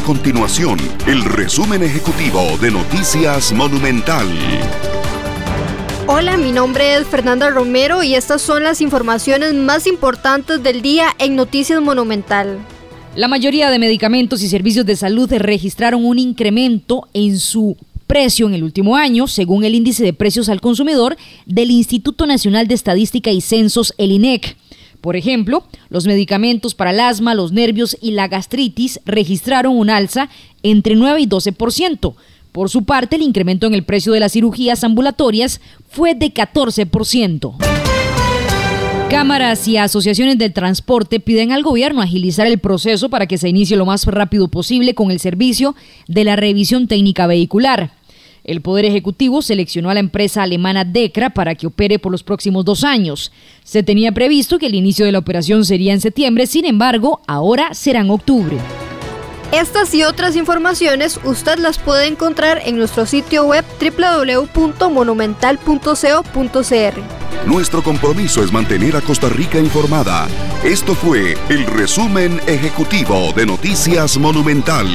continuación el resumen ejecutivo de Noticias Monumental. Hola, mi nombre es Fernanda Romero y estas son las informaciones más importantes del día en Noticias Monumental. La mayoría de medicamentos y servicios de salud registraron un incremento en su precio en el último año, según el índice de precios al consumidor del Instituto Nacional de Estadística y Censos, el INEC. Por ejemplo, los medicamentos para el asma, los nervios y la gastritis registraron un alza entre 9 y 12%. Por su parte, el incremento en el precio de las cirugías ambulatorias fue de 14%. Cámaras y asociaciones del transporte piden al gobierno agilizar el proceso para que se inicie lo más rápido posible con el servicio de la revisión técnica vehicular. El Poder Ejecutivo seleccionó a la empresa alemana DECRA para que opere por los próximos dos años. Se tenía previsto que el inicio de la operación sería en septiembre, sin embargo, ahora será en octubre. Estas y otras informaciones usted las puede encontrar en nuestro sitio web www.monumental.co.cr. Nuestro compromiso es mantener a Costa Rica informada. Esto fue el resumen ejecutivo de Noticias Monumental.